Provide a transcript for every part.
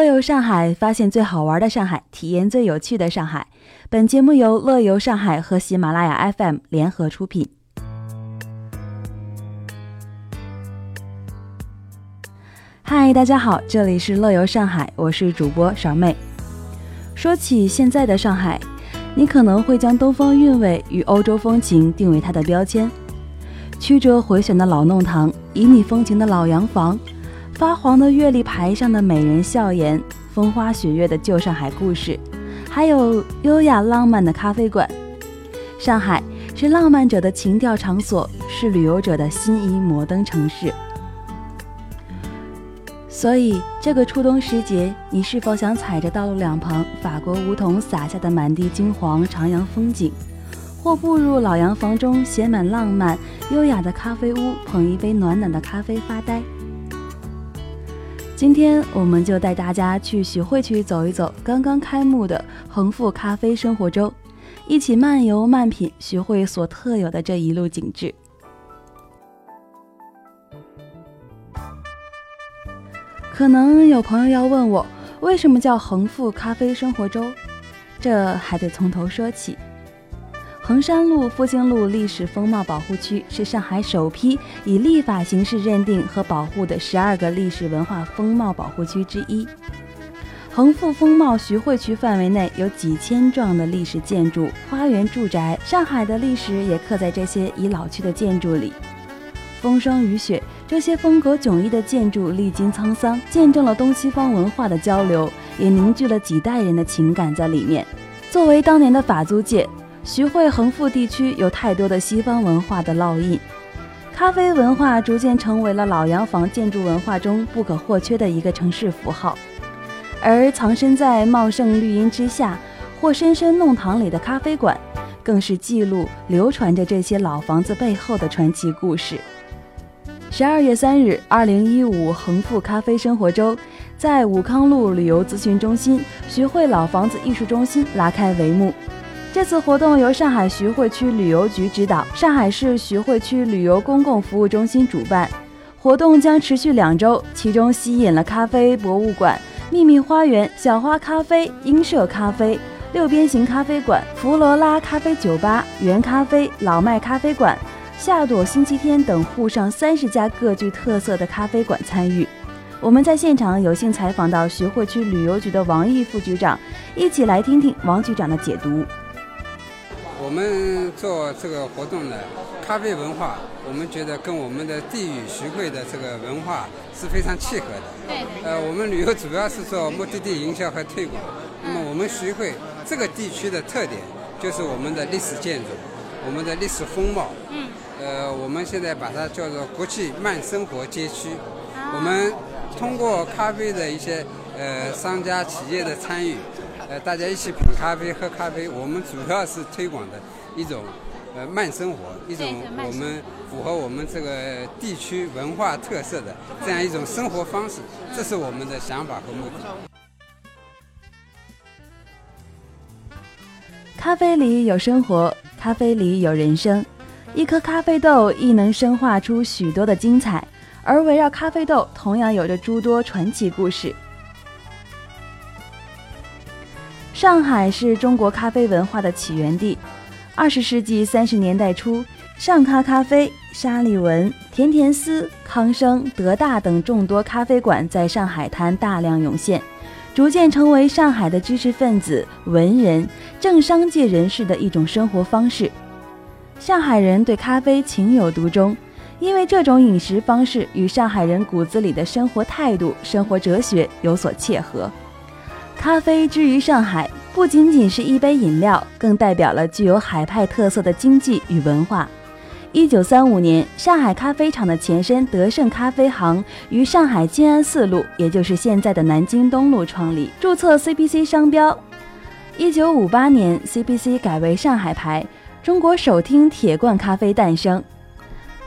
乐游上海，发现最好玩的上海，体验最有趣的上海。本节目由乐游上海和喜马拉雅 FM 联合出品。嗨，大家好，这里是乐游上海，我是主播爽妹。说起现在的上海，你可能会将东方韵味与欧洲风情定为它的标签。曲折回旋的老弄堂，旖旎风情的老洋房。发黄的月历牌上的美人笑颜，风花雪月的旧上海故事，还有优雅浪漫的咖啡馆。上海是浪漫者的情调场所，是旅游者的心仪摩登城市。所以，这个初冬时节，你是否想踩着道路两旁法国梧桐洒下的满地金黄徜徉风景，或步入老洋房中写满浪漫优雅的咖啡屋，捧一杯暖暖的咖啡发呆？今天我们就带大家去徐汇区走一走，刚刚开幕的恒富咖啡生活周，一起漫游漫品徐汇所特有的这一路景致。可能有朋友要问我，为什么叫恒富咖啡生活周？这还得从头说起。衡山路复兴路历史风貌保护区是上海首批以立法形式认定和保护的十二个历史文化风貌保护区之一。恒富风貌徐汇区范围内有几千幢的历史建筑、花园住宅，上海的历史也刻在这些已老去的建筑里。风霜雨雪，这些风格迥异的建筑历经沧桑，见证了东西方文化的交流，也凝聚了几代人的情感在里面。作为当年的法租界。徐汇恒富地区有太多的西方文化的烙印，咖啡文化逐渐成为了老洋房建筑文化中不可或缺的一个城市符号。而藏身在茂盛绿荫之下或深深弄堂里的咖啡馆，更是记录流传着这些老房子背后的传奇故事。十二月三日，二零一五恒富咖啡生活周在武康路旅游咨询中心徐汇老房子艺术中心拉开帷幕。这次活动由上海徐汇区旅游局指导，上海市徐汇区旅游公共服务中心主办。活动将持续两周，其中吸引了咖啡博物馆、秘密花园、小花咖啡、英舍咖啡、六边形咖啡馆、弗罗拉咖啡酒吧、原咖啡、老麦咖啡馆、夏朵星期天等沪上三十家各具特色的咖啡馆参与。我们在现场有幸采访到徐汇区旅游局的王毅副局长，一起来听听王局长的解读。我们做这个活动呢，咖啡文化，我们觉得跟我们的地域徐汇的这个文化是非常契合的。对。呃，我们旅游主要是做目的地营销和推广。那么我们徐汇这个地区的特点就是我们的历史建筑，我们的历史风貌。嗯。呃，我们现在把它叫做国际慢生活街区。我们通过咖啡的一些呃商家企业的参与。呃，大家一起品咖啡、喝咖啡，我们主要是推广的一种呃慢生活，一种我们符合我们这个地区文化特色的这样一种生活方式，这是我们的想法和目的。咖啡里有生活，咖啡里有人生，一颗咖啡豆亦能生化出许多的精彩，而围绕咖啡豆，同样有着诸多传奇故事。上海是中国咖啡文化的起源地。二十世纪三十年代初，上咖咖啡、沙利文、甜甜丝、康生、德大等众多咖啡馆在上海滩大量涌现，逐渐成为上海的知识分子、文人、政商界人士的一种生活方式。上海人对咖啡情有独钟，因为这种饮食方式与上海人骨子里的生活态度、生活哲学有所切合。咖啡之于上海，不仅仅是一杯饮料，更代表了具有海派特色的经济与文化。一九三五年，上海咖啡厂的前身德胜咖啡行于上海静安寺路，也就是现在的南京东路创立，注册 CPC 商标。一九五八年，CPC 改为上海牌，中国首听铁罐咖啡诞生。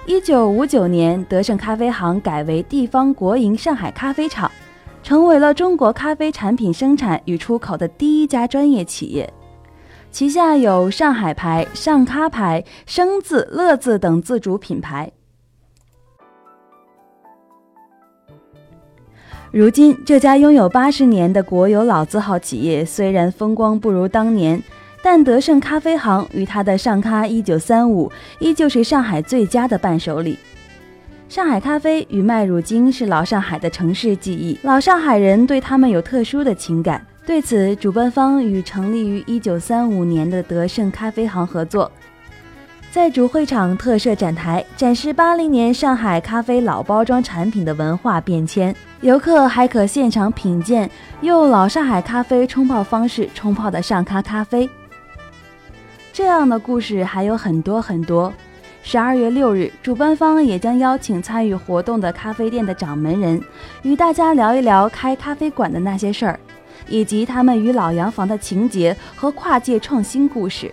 一九五九年，德胜咖啡行改为地方国营上海咖啡厂。成为了中国咖啡产品生产与出口的第一家专业企业，旗下有上海牌、上咖牌、生字、乐字等自主品牌。如今，这家拥有八十年的国有老字号企业，虽然风光不如当年，但德胜咖啡行与它的上咖一九三五依旧是上海最佳的伴手礼。上海咖啡与麦乳精是老上海的城市记忆，老上海人对他们有特殊的情感。对此，主办方与成立于一九三五年的德胜咖啡行合作。在主会场特设展台，展示八零年上海咖啡老包装产品的文化变迁。游客还可现场品鉴用老上海咖啡冲泡方式冲泡的上咖咖啡。这样的故事还有很多很多。十二月六日，主办方也将邀请参与活动的咖啡店的掌门人，与大家聊一聊开咖啡馆的那些事儿，以及他们与老洋房的情节和跨界创新故事。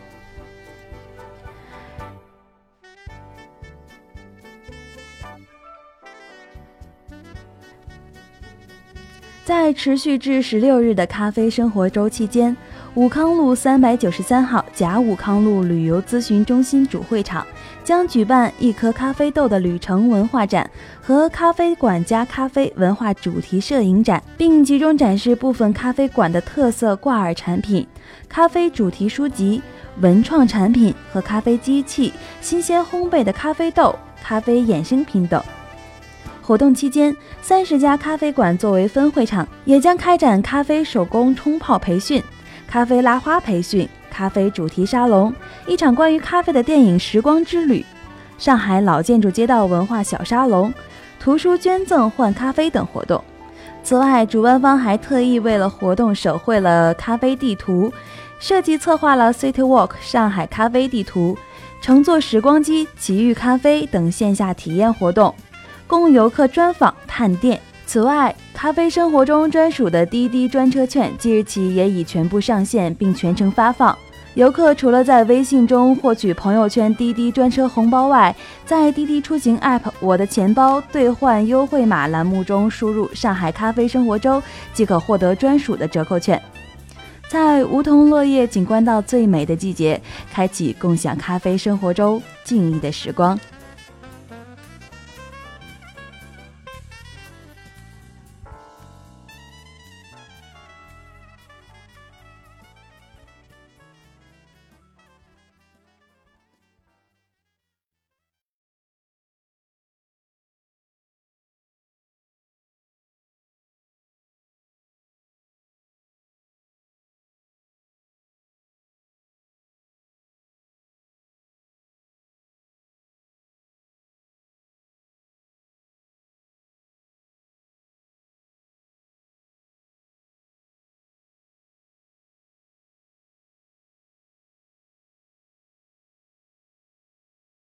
在持续至十六日的咖啡生活周期间，武康路三百九十三号甲武康路旅游咨询中心主会场将举办一颗咖啡豆的旅程文化展和咖啡馆加咖啡文化主题摄影展，并集中展示部分咖啡馆的特色挂耳产品、咖啡主题书籍、文创产品和咖啡机器、新鲜烘焙的咖啡豆、咖啡衍生品等。活动期间，三十家咖啡馆作为分会场，也将开展咖啡手工冲泡培训、咖啡拉花培训、咖啡主题沙龙、一场关于咖啡的电影时光之旅、上海老建筑街道文化小沙龙、图书捐赠换咖啡等活动。此外，主办方还特意为了活动手绘了咖啡地图，设计策划了 City Walk 上海咖啡地图、乘坐时光机奇遇咖啡等线下体验活动。供游客专访探店。此外，咖啡生活中专属的滴滴专车券即日起也已全部上线，并全程发放。游客除了在微信中获取朋友圈滴滴专车红包外，在滴滴出行 App“ 我的钱包”兑换优惠码栏目中输入“上海咖啡生活周”，即可获得专属的折扣券。在梧桐落叶景观到最美的季节，开启共享咖啡生活周静谧的时光。